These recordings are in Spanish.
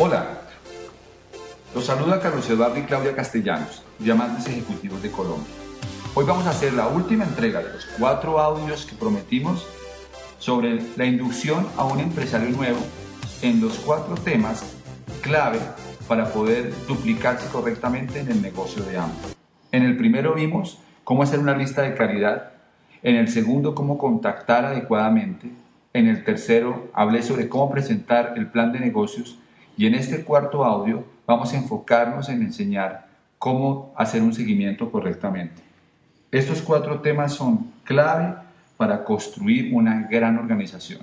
Hola, los saluda Carlos Eduardo y Claudia Castellanos, diamantes ejecutivos de Colombia. Hoy vamos a hacer la última entrega de los cuatro audios que prometimos sobre la inducción a un empresario nuevo en los cuatro temas clave para poder duplicarse correctamente en el negocio de ambos. En el primero vimos cómo hacer una lista de calidad, en el segundo cómo contactar adecuadamente, en el tercero hablé sobre cómo presentar el plan de negocios y en este cuarto audio vamos a enfocarnos en enseñar cómo hacer un seguimiento correctamente. Estos cuatro temas son clave para construir una gran organización.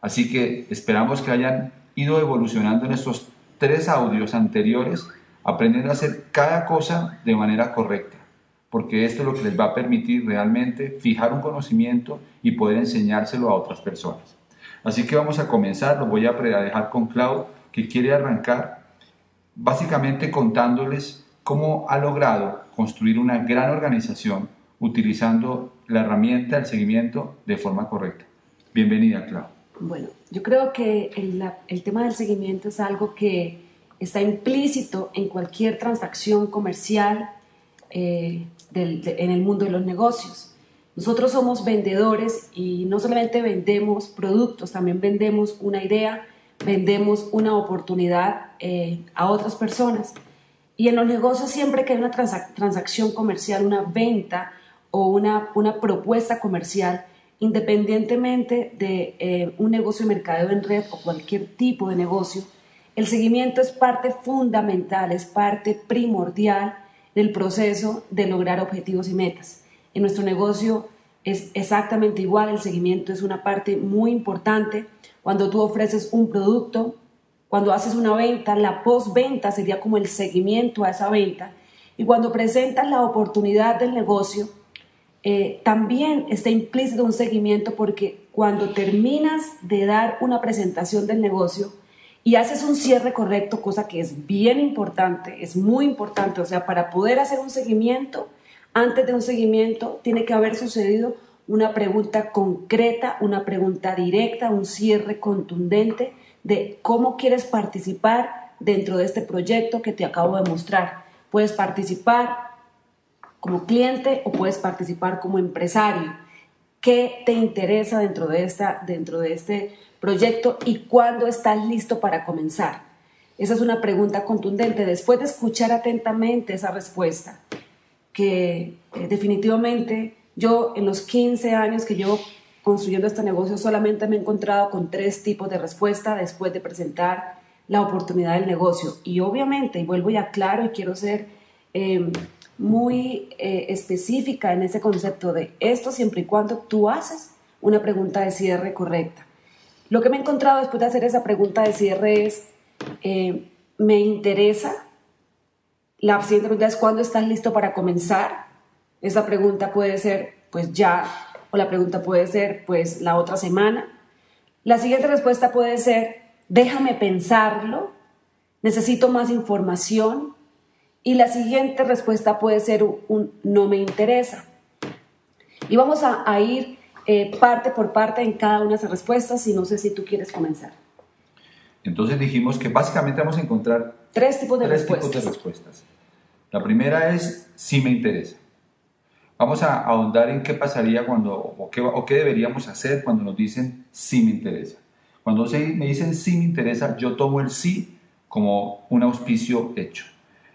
Así que esperamos que hayan ido evolucionando en estos tres audios anteriores, aprendiendo a hacer cada cosa de manera correcta, porque esto es lo que les va a permitir realmente fijar un conocimiento y poder enseñárselo a otras personas. Así que vamos a comenzar, lo voy a dejar con Cloud que quiere arrancar básicamente contándoles cómo ha logrado construir una gran organización utilizando la herramienta del seguimiento de forma correcta. Bienvenida, Clau. Bueno, yo creo que el, tema del seguimiento es algo que está implícito en cualquier transacción comercial eh, en el mundo de los negocios. Nosotros somos vendedores y no solamente vendemos productos, también vendemos una idea, vendemos una oportunidad eh, a otras personas. Y en los negocios siempre que hay una transacción comercial, una venta o una, una propuesta comercial, independientemente de eh, un negocio de mercadeo en red o cualquier tipo de negocio, el seguimiento es parte fundamental, es parte primordial del proceso de lograr objetivos y metas. En nuestro negocio es exactamente igual, el seguimiento es una parte muy importante cuando tú ofreces un producto, cuando haces una venta, la postventa sería como el seguimiento a esa venta. Y cuando presentas la oportunidad del negocio, eh, también está implícito un seguimiento porque cuando terminas de dar una presentación del negocio y haces un cierre correcto, cosa que es bien importante, es muy importante, o sea, para poder hacer un seguimiento, antes de un seguimiento tiene que haber sucedido una pregunta concreta, una pregunta directa, un cierre contundente de cómo quieres participar dentro de este proyecto que te acabo de mostrar. Puedes participar como cliente o puedes participar como empresario. ¿Qué te interesa dentro de, esta, dentro de este proyecto y cuándo estás listo para comenzar? Esa es una pregunta contundente. Después de escuchar atentamente esa respuesta, que eh, definitivamente yo en los 15 años que llevo construyendo este negocio solamente me he encontrado con tres tipos de respuesta después de presentar la oportunidad del negocio. Y obviamente, y vuelvo ya claro y quiero ser em, muy eh, específica en ese concepto de esto siempre y cuando tú haces una pregunta de cierre correcta. Lo que me he encontrado después de hacer esa pregunta de cierre es, eh, me interesa, la siguiente pregunta es, ¿cuándo estás listo para comenzar? Esa pregunta puede ser, pues ya, o la pregunta puede ser, pues la otra semana. La siguiente respuesta puede ser, déjame pensarlo, necesito más información. Y la siguiente respuesta puede ser un, no me interesa. Y vamos a, ir eh, parte por parte en cada una de esas respuestas y no sé si tú quieres comenzar. Entonces dijimos que básicamente vamos a encontrar tres tipos de, respuestas. Tipos de respuestas. La primera es si me interesa. Vamos a ahondar en qué pasaría cuando, o qué, o qué deberíamos hacer cuando nos dicen sí me interesa. Cuando me dicen sí me interesa, yo tomo el sí como un auspicio hecho.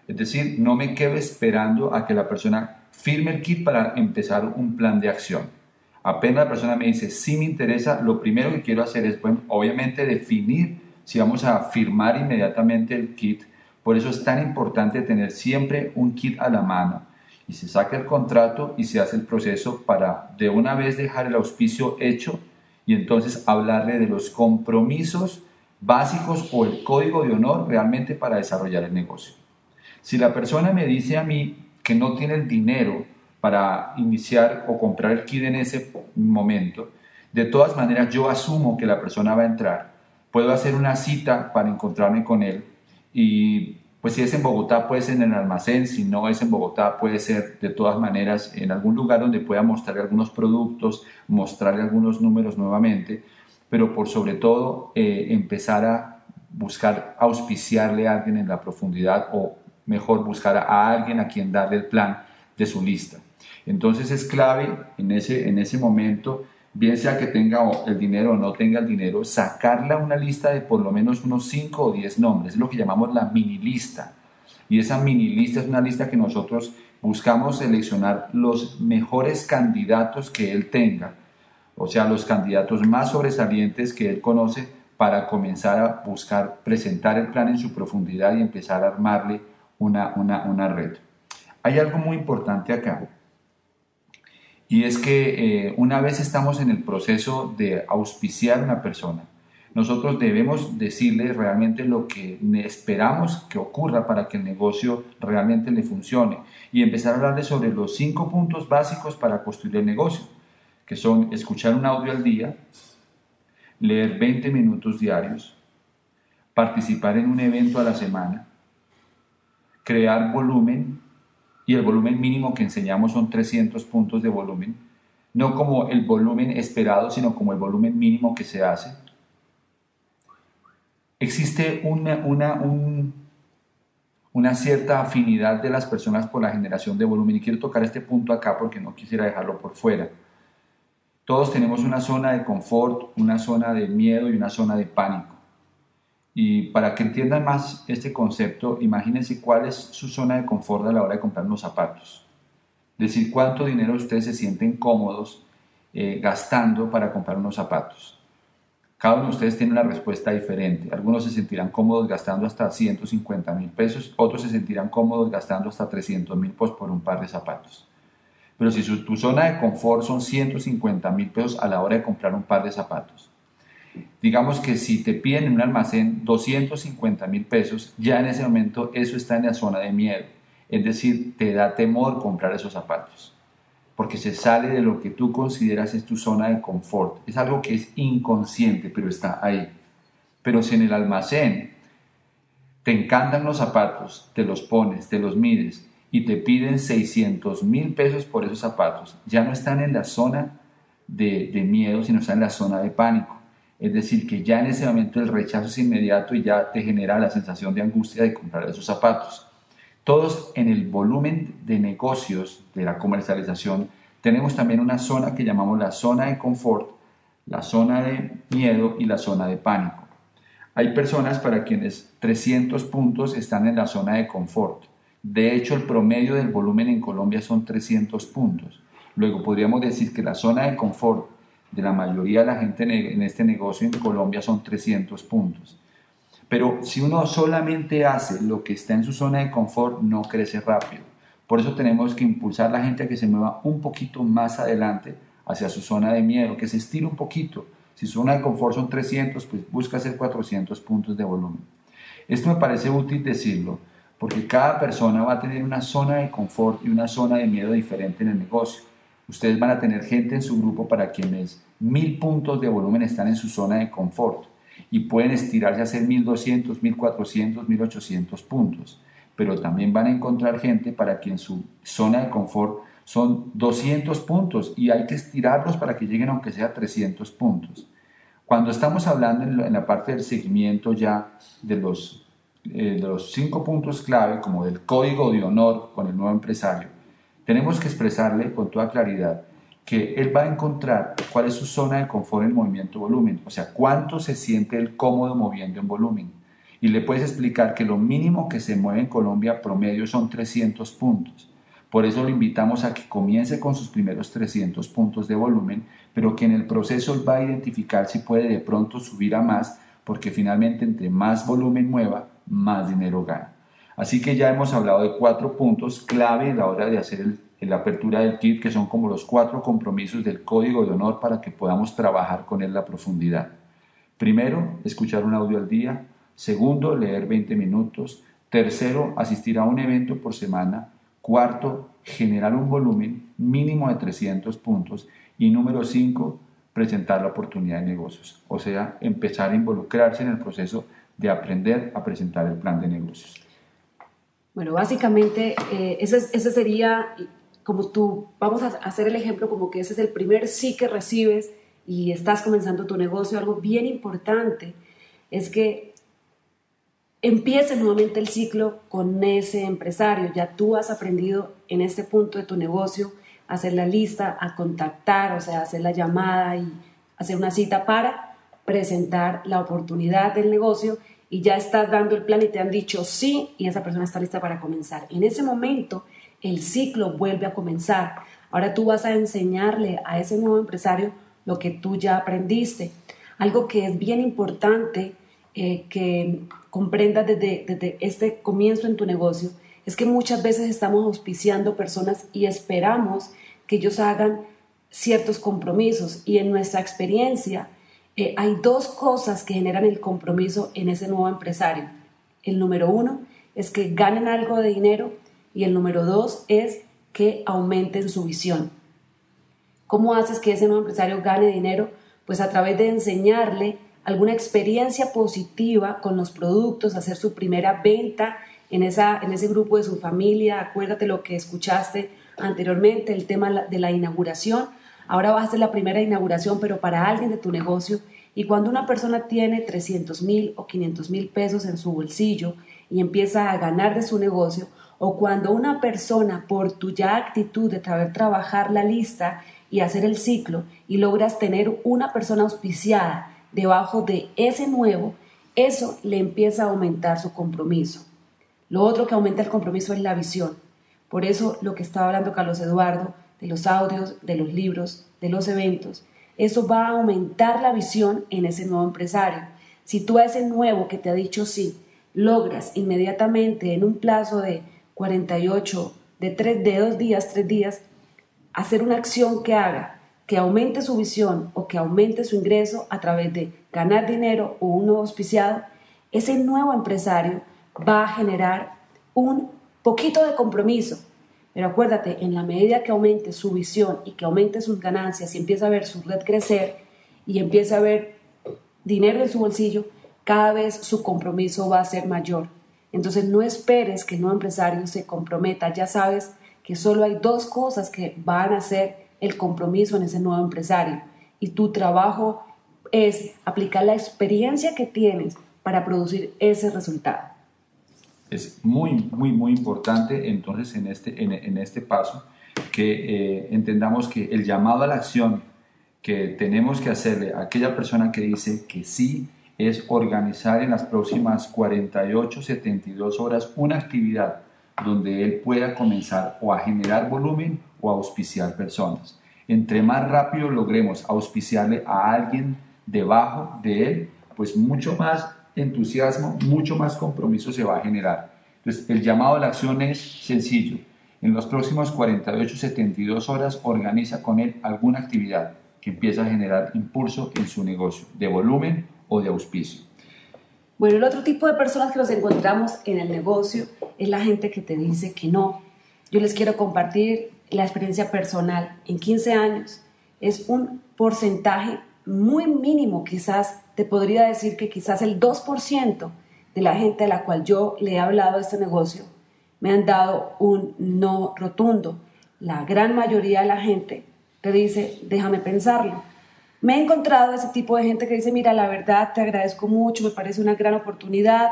Es decir, no me quedo esperando a que la persona firme el kit para empezar un plan de acción. Apenas la persona me dice sí me interesa, lo primero que quiero hacer es, bueno, obviamente definir si vamos a firmar inmediatamente el kit. Por eso es tan importante tener siempre un kit a la mano y se saca el contrato y se hace el proceso para de una vez dejar el auspicio hecho y entonces hablarle de los compromisos básicos o el código de honor realmente para desarrollar el negocio. Si la persona me dice a mí que no tiene el dinero para iniciar o comprar el kit en ese momento, de todas maneras yo asumo que la persona va a entrar. Puedo hacer una cita para encontrarme con él y pues si es en Bogotá puede ser en el almacén, si no es en Bogotá puede ser de todas maneras en algún lugar donde pueda mostrarle algunos productos, mostrarle algunos números nuevamente, pero por sobre todo eh, empezar a buscar auspiciarle a alguien en la profundidad o mejor buscar a alguien a quien darle el plan de su lista. Entonces es clave en ese, en ese momento bien sea que tenga el dinero o no tenga el dinero, sacarla una lista de por lo menos unos 5 o 10 nombres, es lo que llamamos la mini lista. Y esa mini lista es una lista que nosotros buscamos seleccionar los mejores candidatos que él tenga, o sea, los candidatos más sobresalientes que él conoce para comenzar a buscar presentar el plan en su profundidad y empezar a armarle una, una, una red. Hay algo muy importante acá y es que eh, una vez estamos en el proceso de auspiciar a una persona, nosotros debemos decirle realmente lo que esperamos que ocurra para que el negocio realmente le funcione y empezar a hablarle sobre los cinco puntos básicos para construir el negocio, que son escuchar un audio al día, leer 20 minutos diarios, participar en un evento a la semana, crear volumen y el volumen mínimo que enseñamos son 300 puntos de volumen, no como el volumen esperado, sino como el volumen mínimo que se hace. Existe una, una, una cierta afinidad de las personas por la generación de volumen y quiero tocar este punto acá porque no quisiera dejarlo por fuera. Todos tenemos una zona de confort, una zona de miedo y una zona de pánico. Y para que entiendan más este concepto, imagínense cuál es su zona de confort a la hora de comprar unos zapatos. Decir, cuánto dinero ustedes se sienten cómodos eh, gastando para comprar unos zapatos. Cada uno de ustedes tiene una respuesta diferente. Algunos se sentirán cómodos gastando hasta 150 mil pesos, otros se sentirán cómodos gastando hasta 300 mil pesos por un par de zapatos. Pero si su, zona de confort son 150 mil pesos a la hora de comprar un par de zapatos, Digamos que si te piden en un almacén 250 mil pesos, ya en ese momento eso está en la zona de miedo. Es decir, te da temor comprar esos zapatos, porque se sale de lo que tú consideras es tu zona de confort. Es algo que es inconsciente, pero está ahí. Pero si en el almacén te encantan los zapatos, te los pones, te los mides y te piden 600 mil pesos por esos zapatos, ya no están en la zona de, de miedo, sino están en la zona de pánico. Es decir, que ya en ese momento el rechazo es inmediato y ya te genera la sensación de angustia de comprar esos zapatos. Todos en el volumen de negocios de la comercialización tenemos también una zona que llamamos la zona de confort, la zona de miedo y la zona de pánico. Hay personas para quienes 300 puntos están en la zona de confort. De hecho, el promedio del volumen en Colombia son 300 puntos. Luego podríamos decir que la zona de confort de la mayoría de la gente en este negocio en Colombia son 300 puntos. Pero si uno solamente hace lo que está en su zona de confort, no crece rápido. Por eso tenemos que impulsar a la gente a que se mueva un poquito más adelante hacia su zona de miedo, que se estire un poquito. Si su zona de confort son 300, pues busca hacer 400 puntos de volumen. Esto me parece útil decirlo, porque cada persona va a tener una zona de confort y una zona de miedo diferente en el negocio. Ustedes van a tener gente en su grupo para quienes mil puntos de volumen están en su zona de confort y pueden estirarse a hacer 1200, 1400, 1800 puntos. Pero también van a encontrar gente para quien su zona de confort son 200 puntos y hay que estirarlos para que lleguen aunque sea 300 puntos. Cuando estamos hablando en la parte del seguimiento ya de los, eh, de los cinco puntos clave, como del código de honor con el nuevo empresario, tenemos que expresarle con toda claridad que él va a encontrar cuál es su zona de confort en movimiento volumen, o sea, cuánto se siente él cómodo moviendo en volumen. Y le puedes explicar que lo mínimo que se mueve en Colombia promedio son 300 puntos. Por eso lo invitamos a que comience con sus primeros 300 puntos de volumen, pero que en el proceso va a identificar si puede de pronto subir a más, porque finalmente entre más volumen mueva, más dinero gana. Así que ya hemos hablado de cuatro puntos clave a la hora de hacer la apertura del kit, que son como los cuatro compromisos del código de honor para que podamos trabajar con él la profundidad. Primero, escuchar un audio al día. Segundo, leer 20 minutos. Tercero, asistir a un evento por semana. Cuarto, generar un volumen mínimo de 300 puntos. Y número cinco, presentar la oportunidad de negocios. O sea, empezar a involucrarse en el proceso de aprender a presentar el plan de negocios. Bueno, básicamente eh, ese, ese, sería, como tú, vamos a hacer el ejemplo como que ese es el primer sí que recibes y estás comenzando tu negocio. Algo bien importante es que empieces nuevamente el ciclo con ese empresario. Ya tú has aprendido en este punto de tu negocio a hacer la lista, a contactar, o sea, hacer la llamada y hacer una cita para presentar la oportunidad del negocio y ya estás dando el plan y te han dicho sí y esa persona está lista para comenzar. En ese momento el ciclo vuelve a comenzar. Ahora tú vas a enseñarle a ese nuevo empresario lo que tú ya aprendiste. Algo que es bien importante eh, que comprendas desde, desde este comienzo en tu negocio es que muchas veces estamos auspiciando personas y esperamos que ellos hagan ciertos compromisos y en nuestra experiencia eh, hay dos cosas que generan el compromiso en ese nuevo empresario. El número uno es que ganen algo de dinero y el número dos es que aumenten su visión. ¿Cómo haces que ese nuevo empresario gane dinero? Pues a través de enseñarle alguna experiencia positiva con los productos, hacer su primera venta en, esa, en ese grupo de su familia. Acuérdate lo que escuchaste anteriormente, el tema de la inauguración Ahora vas a la primera inauguración, pero para alguien de tu negocio. Y cuando una persona tiene 300 mil o 500 mil pesos en su bolsillo y empieza a ganar de su negocio, o cuando una persona por tu ya actitud de saber trabajar la lista y hacer el ciclo y logras tener una persona auspiciada debajo de ese nuevo, eso le empieza a aumentar su compromiso. Lo otro que aumenta el compromiso es la visión. Por eso lo que estaba hablando Carlos Eduardo, de los audios, de los libros, de los eventos, eso va a aumentar la visión en ese nuevo empresario. Si tú a ese nuevo que te ha dicho sí, logras inmediatamente en un plazo de 48, de, 3, de dos días, tres días, hacer una acción que haga que aumente su visión o que aumente su ingreso a través de ganar dinero o un nuevo auspiciado, ese nuevo empresario va a generar un poquito de compromiso pero acuérdate, en la medida que aumente su visión y que aumente sus ganancias y empieza a ver su red crecer y empieza a ver dinero en su bolsillo, cada vez su compromiso va a ser mayor. Entonces no esperes que el nuevo empresario se comprometa. Ya sabes que solo hay dos cosas que van a ser el compromiso en ese nuevo empresario. Y tu trabajo es aplicar la experiencia que tienes para producir ese resultado es muy, muy, muy importante entonces en este, en, este paso que eh, entendamos que el llamado a la acción que tenemos que hacerle a aquella persona que dice que sí es organizar en las próximas 48, 72 horas una actividad donde él pueda comenzar o a generar volumen o a auspiciar personas. Entre más rápido logremos auspiciarle a alguien debajo de él, pues mucho más entusiasmo, mucho más compromiso se va a generar. Entonces, el llamado a la acción es sencillo. En los próximos 48, 72 horas organiza con él alguna actividad que empiece a generar impulso en su negocio, de volumen o de auspicio. Bueno, el otro tipo de personas que nos encontramos en el negocio es la gente que te dice que no. Yo les quiero compartir la experiencia personal. En 15 años es un porcentaje muy mínimo, quizás te podría decir que quizás el 2% de la gente a la cual yo le he hablado de este negocio me han dado un no rotundo. La gran mayoría de la gente te dice, déjame pensarlo. Me he encontrado ese tipo de gente que dice, mira, la verdad te agradezco mucho, me parece una gran oportunidad.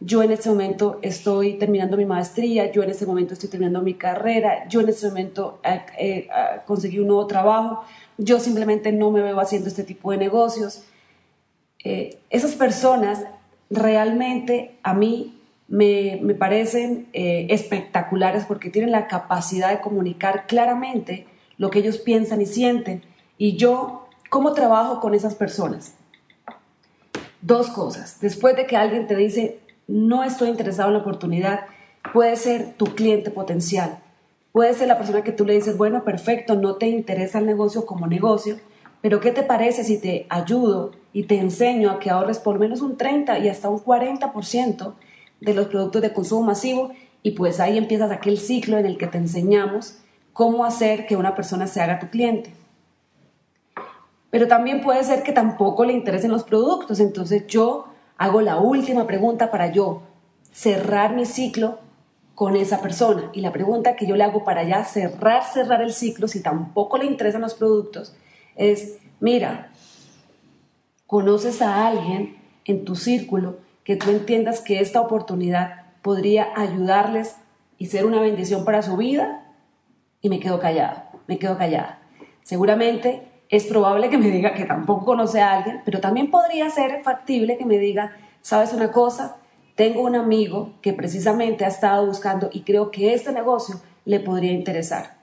Yo en este momento estoy terminando mi maestría, yo en este momento estoy terminando mi carrera, yo en este momento eh, eh, conseguí un nuevo trabajo, yo simplemente no me veo haciendo este tipo de negocios. Eh, esas personas realmente a mí me, parecen eh, espectaculares porque tienen la capacidad de comunicar claramente lo que ellos piensan y sienten. Y yo, ¿cómo trabajo con esas personas? Dos cosas. Después de que alguien te dice, no estoy interesado en la oportunidad, puede ser tu cliente potencial. Puede ser la persona que tú le dices, bueno, perfecto, no te interesa el negocio como negocio, pero ¿qué te parece si te ayudo y te enseño a que ahorres por menos un 30 y hasta un 40% de los productos de consumo masivo y pues ahí empiezas aquel ciclo en el que te enseñamos cómo hacer que una persona se haga tu cliente. Pero también puede ser que tampoco le interesen los productos, entonces yo hago la última pregunta para yo cerrar mi ciclo con esa persona. Y la pregunta que yo le hago para ya cerrar, cerrar el ciclo, si tampoco le interesan los productos, es, mira, ¿conoces a alguien en tu círculo que tú entiendas que esta oportunidad podría ayudarles y ser una bendición para su vida? Y me quedo callado, me quedo callada. Seguramente es probable que me diga que tampoco conoce a alguien, pero también podría ser factible que me diga, ¿sabes una cosa? Tengo un amigo que precisamente ha estado buscando y creo que este negocio le podría interesar.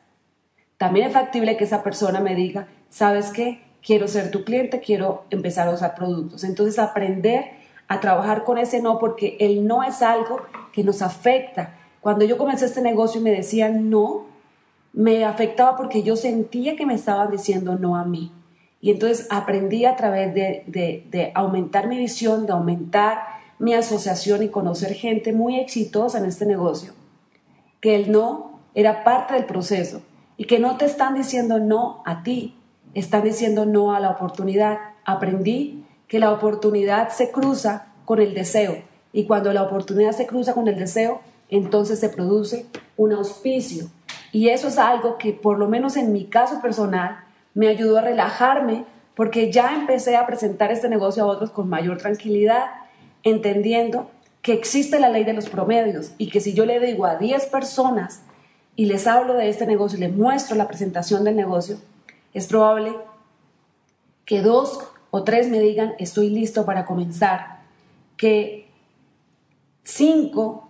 También es factible que esa persona me diga, ¿sabes qué? Quiero ser tu cliente, quiero empezar a usar productos. Entonces aprender a trabajar con ese no, porque el no es algo que nos afecta. Cuando yo comencé este negocio y me decían no, me afectaba porque yo sentía que me estaban diciendo no a mí. Y entonces aprendí a través de, de, aumentar mi visión, de aumentar mi asociación y conocer gente muy exitosa en este negocio, que el no era parte del proceso y que no te están diciendo no a ti, están diciendo no a la oportunidad. Aprendí que la oportunidad se cruza con el deseo y cuando la oportunidad se cruza con el deseo, entonces se produce un auspicio y eso es algo que por lo menos en mi caso personal me ayudó a relajarme porque ya empecé a presentar este negocio a otros con mayor tranquilidad, entendiendo que existe la ley de los promedios y que si yo le digo a 10 personas y les hablo de este negocio y les muestro la presentación del negocio, es probable que dos o tres me digan estoy listo para comenzar, que cinco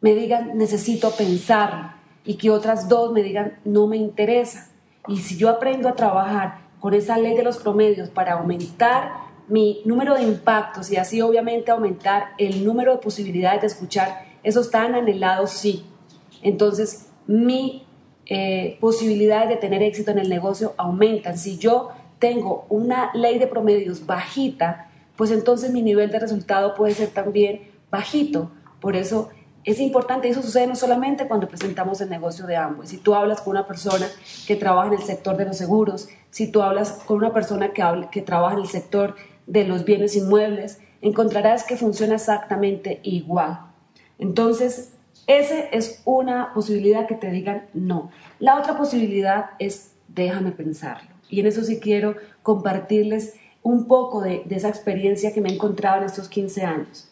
me digan necesito pensar, y que otras dos me digan no me interesa. Y si yo aprendo a trabajar con esa ley de los promedios para aumentar mi número de impactos y así obviamente aumentar el número de posibilidades de escuchar esos tan anhelados sí. Entonces mi eh, posibilidades de tener éxito en el negocio aumentan. Si yo tengo una ley de promedios bajita, pues entonces mi nivel de resultado puede ser también bajito. Por eso es importante, eso sucede no solamente cuando presentamos el negocio de Amway. Si tú hablas con una persona que trabaja en el sector de los seguros, si tú hablas con una persona que, que trabaja en el sector de los bienes inmuebles, encontrarás que funciona exactamente igual. Entonces, esa es una posibilidad que te digan no. La otra posibilidad es déjame pensarlo. Y en eso sí quiero compartirles un poco de, de esa experiencia que me he encontrado en estos 15 años.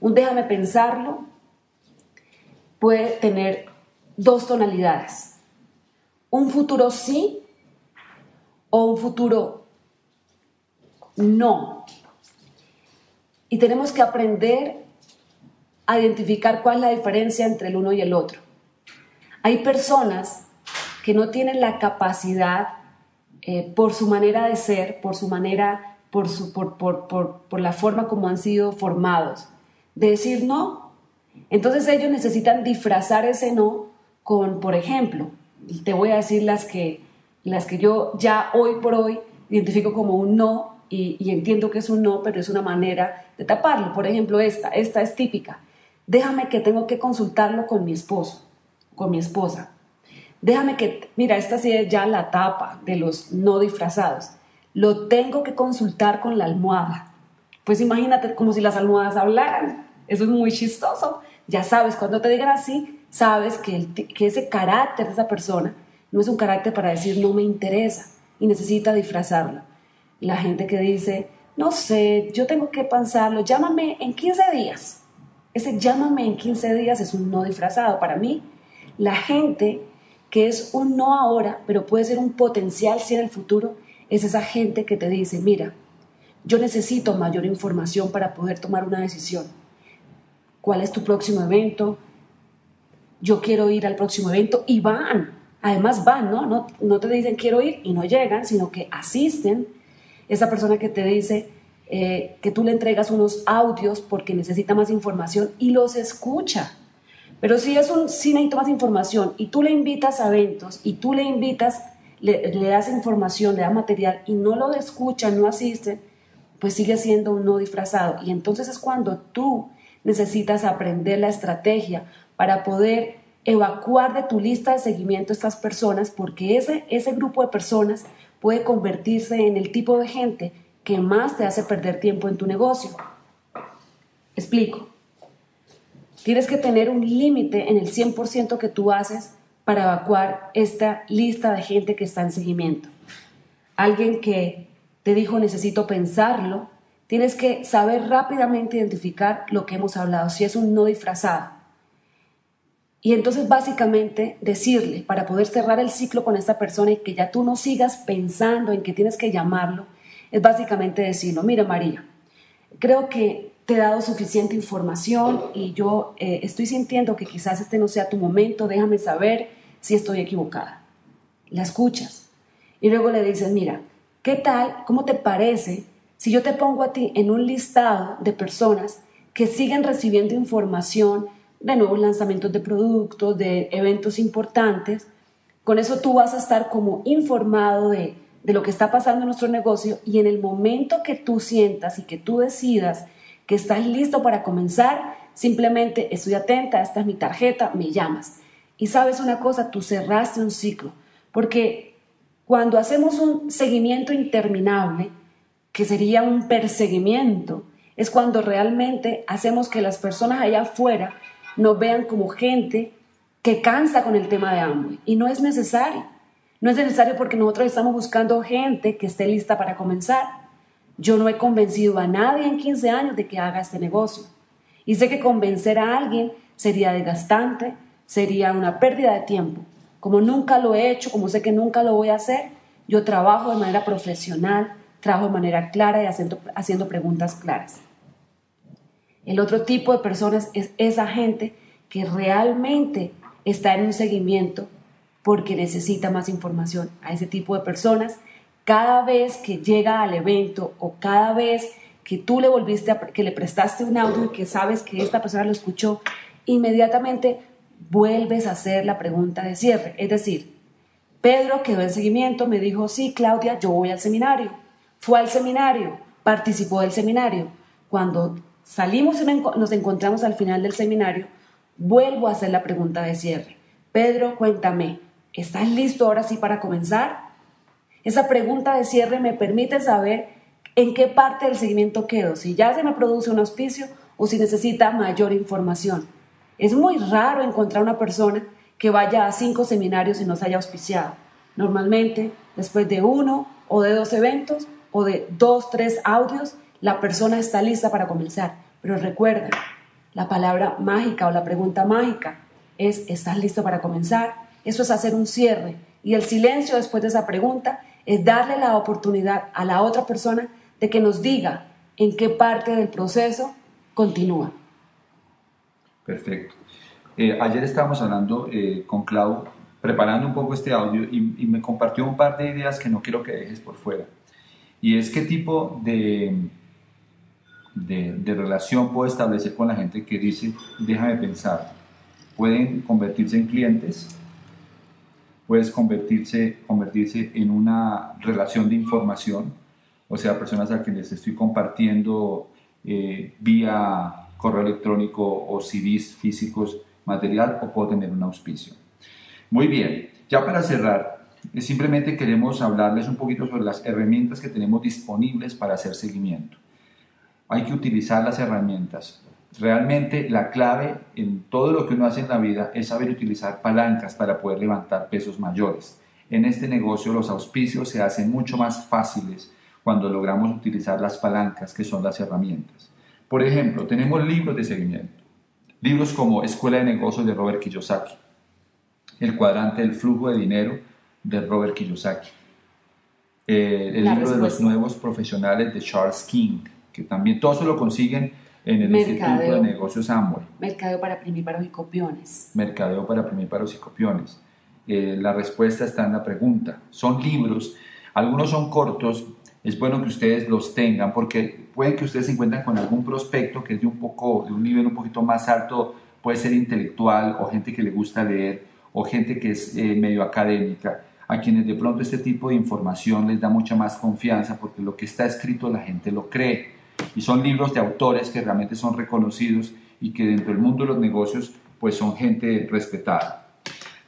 Un déjame pensarlo puede tener dos tonalidades. Un futuro sí o un futuro no. Y tenemos que aprender a identificar cuál es la diferencia entre el uno y el otro. Hay personas que no tienen la capacidad, eh, por su manera de ser, por su manera, por, su, por, por, por la forma como han sido formados, de decir no, entonces ellos necesitan disfrazar ese no con, por ejemplo, te voy a decir las que, las que yo ya hoy por hoy identifico como un no y, entiendo que es un no, pero es una manera de taparlo. Por ejemplo, esta, esta es típica. Déjame que tengo que consultarlo con mi esposo, con mi esposa. Déjame que, mira, esta sí es ya la tapa de los no disfrazados. Lo tengo que consultar con la almohada. Pues imagínate como si las almohadas hablaran. Eso es muy chistoso. Ya sabes, cuando te digan así, sabes que, que ese carácter de esa persona no es un carácter para decir no me interesa y necesita disfrazarlo. La gente que dice, no sé, yo tengo que pensarlo, llámame en 15 días. Ese llámame en 15 días es un no disfrazado. Para mí, la gente que es un no ahora, pero puede ser un potencial si en el futuro, es esa gente que te dice, mira, yo necesito mayor información para poder tomar una decisión cuál es tu próximo evento, yo quiero ir al próximo evento y van, además van, ¿no? No, no te dicen quiero ir y no llegan, sino que asisten. Esa persona que te dice eh, que tú le entregas unos audios porque necesita más información y los escucha. Pero si es un si necesita más información y tú le invitas a eventos y tú le invitas, le, das información, le das material y no lo escucha, no asiste, pues sigue siendo un no disfrazado. Y entonces es cuando tú necesitas aprender la estrategia para poder evacuar de tu lista de seguimiento a estas personas, porque ese, ese grupo de personas puede convertirse en el tipo de gente que más te hace perder tiempo en tu negocio. Explico. Tienes que tener un límite en el 100% que tú haces para evacuar esta lista de gente que está en seguimiento. Alguien que te dijo necesito pensarlo, tienes que saber rápidamente identificar lo que hemos hablado, si es un no disfrazado. Y entonces básicamente decirle, para poder cerrar el ciclo con esta persona y que ya tú no sigas pensando en que tienes que llamarlo, es básicamente decirlo, mira María, creo que te he dado suficiente información y yo eh, estoy sintiendo que quizás este no sea tu momento, déjame saber si estoy equivocada. La escuchas y luego le dices, mira, ¿Qué tal? ¿Cómo te parece si yo te pongo a ti en un listado de personas que siguen recibiendo información de nuevos lanzamientos de productos, de eventos importantes? Con eso tú vas a estar como informado de, de lo que está pasando en nuestro negocio y en el momento que tú sientas y que tú decidas que estás listo para comenzar, simplemente estoy atenta, esta es mi tarjeta, me llamas. Y sabes una cosa, tú cerraste un ciclo, porque cuando hacemos un seguimiento interminable, que sería un perseguimiento, es cuando realmente hacemos que las personas allá afuera nos vean como gente que cansa con el tema de Amway. Y no es necesario. No es necesario porque nosotros estamos buscando gente que esté lista para comenzar. Yo no he convencido a nadie en 15 años de que haga este negocio. Y sé que convencer a alguien sería desgastante, sería una pérdida de tiempo. Como nunca lo he hecho, como sé que nunca lo voy a hacer, yo trabajo de manera profesional, trabajo de manera clara y haciendo preguntas claras. El otro tipo de personas es esa gente que realmente está en un seguimiento porque necesita más información. A ese tipo de personas, cada vez que llega al evento o cada vez que tú le volviste que le prestaste un audio y que sabes que esta persona lo escuchó, inmediatamente vuelves a hacer la pregunta de cierre. Es decir, Pedro quedó en seguimiento, me dijo, sí, Claudia, yo voy al seminario. Fue al seminario, participó del seminario. Cuando salimos y nos encontramos al final del seminario, vuelvo a hacer la pregunta de cierre. Pedro, cuéntame, ¿estás listo ahora sí para comenzar? Esa pregunta de cierre me permite saber en qué parte del seguimiento quedo, si ya se me produce un auspicio o si necesita mayor información. Es muy raro encontrar una persona que vaya a cinco seminarios y no se haya auspiciado. Normalmente, después de uno o de dos eventos o de dos, tres audios, la persona está lista para comenzar. Pero recuerda, la palabra mágica o la pregunta mágica es, ¿estás listo para comenzar? Eso es hacer un cierre. Y el silencio después de esa pregunta es darle la oportunidad a la otra persona de que nos diga en qué parte del proceso continúa. Perfecto. Eh, ayer estábamos hablando eh, con Clau, preparando un poco este audio, y, me compartió un par de ideas que no quiero que dejes por fuera. Y es qué tipo de, de, relación puedo establecer con la gente que dice, déjame pensar. Pueden convertirse en clientes, puedes convertirse, convertirse en una relación de información, o sea, personas a quienes estoy compartiendo eh, vía correo electrónico o CDs físicos material o puedo tener un auspicio. Muy bien, ya para cerrar, eh, simplemente queremos hablarles un poquito sobre las herramientas que tenemos disponibles para hacer seguimiento. Hay que utilizar las herramientas. Realmente la clave en todo lo que uno hace en la vida es saber utilizar palancas para poder levantar pesos mayores. En este negocio los auspicios se hacen mucho más fáciles cuando logramos utilizar las palancas que son las herramientas. Por ejemplo, tenemos libros de seguimiento. Libros como Escuela de Negocios de Robert Kiyosaki, El cuadrante del flujo de dinero de Robert Kiyosaki, eh, el libro de los nuevos profesionales de Charles King, que también todo eso lo consiguen en el Instituto de Negocios Amway. Mercadeo para primíparos y copiones. Mercadeo para primíparos y copiones. Eh, la respuesta está en la pregunta. Son libros, algunos son cortos, es bueno que ustedes los tengan porque puede que ustedes se encuentren con algún prospecto que es de un poco de un nivel un poquito más alto, puede ser intelectual o gente que le gusta leer o gente que es eh, medio académica. a quienes de pronto este tipo de información les da mucha más confianza porque lo que está escrito la gente lo cree. Y son libros de autores que realmente son reconocidos y que dentro del mundo de los negocios pues son gente respetada.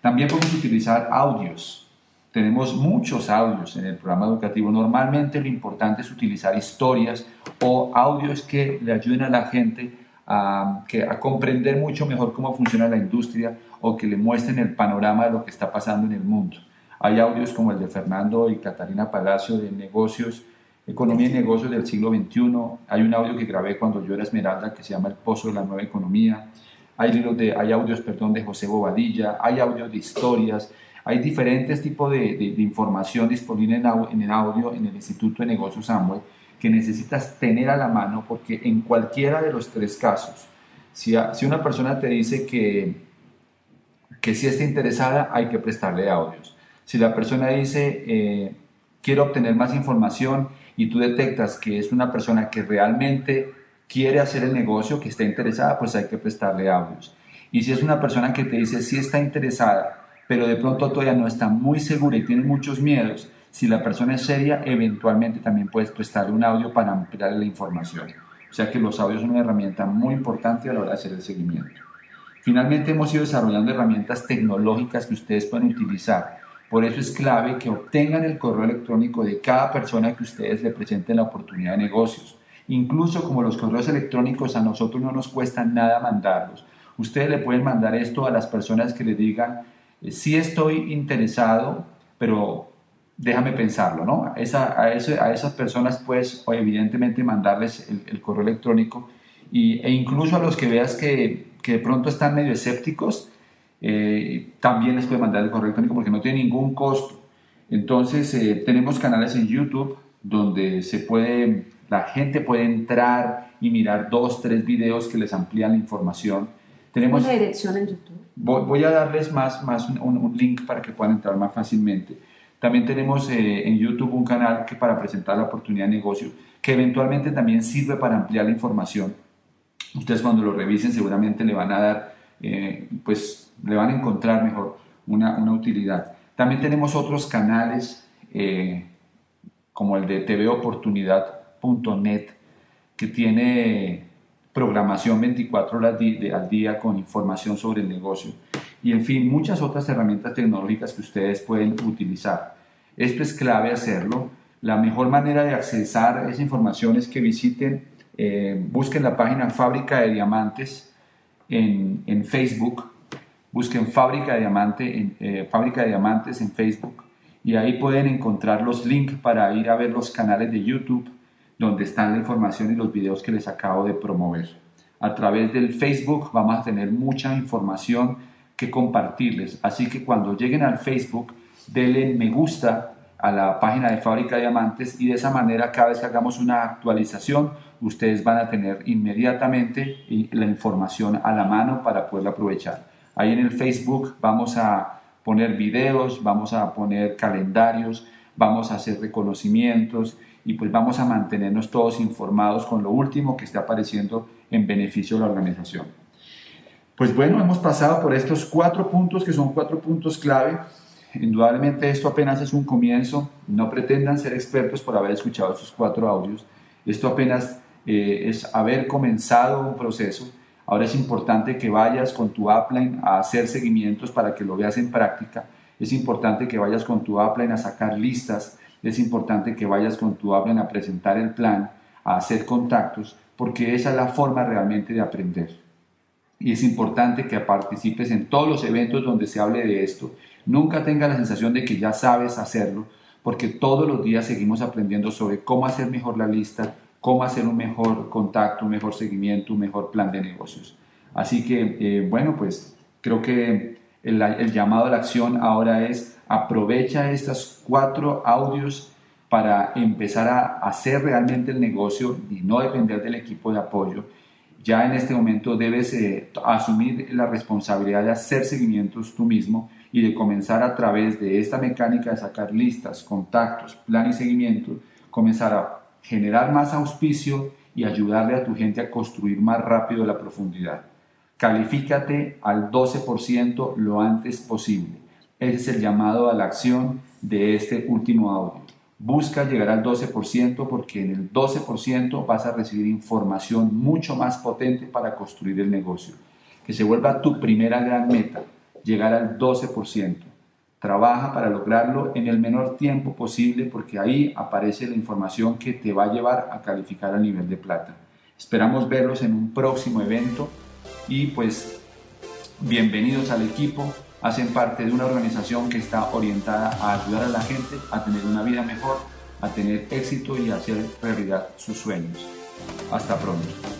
También podemos utilizar audios. Tenemos muchos audios en el programa educativo. Normalmente lo importante es utilizar historias o audios que le ayuden a la gente a, que, a comprender mucho mejor cómo funciona la industria o que le muestren el panorama de lo que está pasando en el mundo. Hay audios como el de Fernando y Catarina Palacio de negocios, economía y negocios del siglo XXI. Hay un audio que grabé cuando yo era Esmeralda que se llama El Pozo de la Nueva Economía. Hay, libros de, hay audios perdón, de José Bobadilla, hay audios de historias, hay diferentes tipos de, de, información disponible en, en, el audio en el Instituto de Negocios Amway que necesitas tener a la mano porque en cualquiera de los tres casos, si, si una persona te dice que, que si está interesada, hay que prestarle audios. Si la persona dice, eh, quiero obtener más información y tú detectas que es una persona que realmente quiere hacer el negocio, que está interesada, pues hay que prestarle audios. Y si es una persona que te dice, sí está interesada, pero de pronto todavía no está muy segura y tiene muchos miedos, si la persona es seria, eventualmente también puedes prestarle un audio para ampliar la información. O sea que los audios son una herramienta muy importante a la hora de hacer el seguimiento. Finalmente hemos ido desarrollando herramientas tecnológicas que ustedes pueden utilizar. Por eso es clave que obtengan el correo electrónico de cada persona que ustedes le presenten la oportunidad de negocios. Incluso como los correos electrónicos a nosotros no nos cuesta nada mandarlos. Ustedes le pueden mandar esto a las personas que le digan, eh, sí estoy interesado, pero déjame pensarlo, ¿no? A, esa, a, esas personas pues evidentemente mandarles el, correo electrónico y, e incluso a los que veas que, que de pronto están medio escépticos, eh, también les puede mandar el correo electrónico porque no tiene ningún costo. Entonces eh, tenemos canales en YouTube donde se puede, la gente puede entrar y mirar dos, tres videos que les amplían la información. Tenemos una dirección en YouTube. Voy, a darles más, más un, un link para que puedan entrar más fácilmente. También tenemos eh, en YouTube un canal que para presentar la oportunidad de negocio, que eventualmente también sirve para ampliar la información. Ustedes cuando lo revisen seguramente le van a dar, eh, pues le van a encontrar mejor una, una utilidad. También tenemos otros canales eh, como el de tvoportunidad.net que tiene programación 24 horas al día con información sobre el negocio y en fin, muchas otras herramientas tecnológicas que ustedes pueden utilizar. Esto es clave hacerlo. La mejor manera de accesar esa información es que visiten, eh, busquen la página Fábrica de Diamantes en, en Facebook, busquen Fábrica de, Diamante en, eh, Fábrica de Diamantes en Facebook y ahí pueden encontrar los links para ir a ver los canales de YouTube donde están la información y los videos que les acabo de promover. A través del Facebook vamos a tener mucha información que compartirles. Así que cuando lleguen al Facebook, denle me gusta a la página de Fábrica de Diamantes y de esa manera cada vez que hagamos una actualización, ustedes van a tener inmediatamente la información a la mano para poderla aprovechar. Ahí en el Facebook vamos a poner videos, vamos a poner calendarios, vamos a hacer reconocimientos y pues vamos a mantenernos todos informados con lo último que está apareciendo en beneficio de la organización. Pues bueno, hemos pasado por estos cuatro puntos que son cuatro puntos clave. Indudablemente esto apenas es un comienzo. No pretendan ser expertos por haber escuchado estos cuatro audios. Esto apenas eh, es haber comenzado un proceso. Ahora es importante que vayas con tu upline a hacer seguimientos para que lo veas en práctica. Es importante que vayas con tu upline a sacar listas. Es importante que vayas con tu upline a presentar el plan, a hacer contactos, porque esa es la forma realmente de aprender y es importante que participes en todos los eventos donde se hable de esto. Nunca tengas la sensación de que ya sabes hacerlo, porque todos los días seguimos aprendiendo sobre cómo hacer mejor la lista, cómo hacer un mejor contacto, un mejor seguimiento, un mejor plan de negocios. Así que, eh, bueno, pues creo que el, llamado a la acción ahora es aprovecha estos cuatro audios para empezar a hacer realmente el negocio y no depender del equipo de apoyo ya en este momento debes eh, asumir la responsabilidad de hacer seguimientos tú mismo y de comenzar a través de esta mecánica de sacar listas, contactos, plan y seguimiento, comenzar a generar más auspicio y ayudarle a tu gente a construir más rápido la profundidad. Califícate al 12% lo antes posible. Ese es el llamado a la acción de este último audio. Busca llegar al 12% porque en el 12% vas a recibir información mucho más potente para construir el negocio. Que se vuelva tu primera gran meta, llegar al 12%. Trabaja para lograrlo en el menor tiempo posible porque ahí aparece la información que te va a llevar a calificar al nivel de plata. Esperamos verlos en un próximo evento y pues bienvenidos al equipo hacen parte de una organización que está orientada a ayudar a la gente a tener una vida mejor, a tener éxito y a hacer realidad sus sueños. Hasta pronto.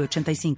85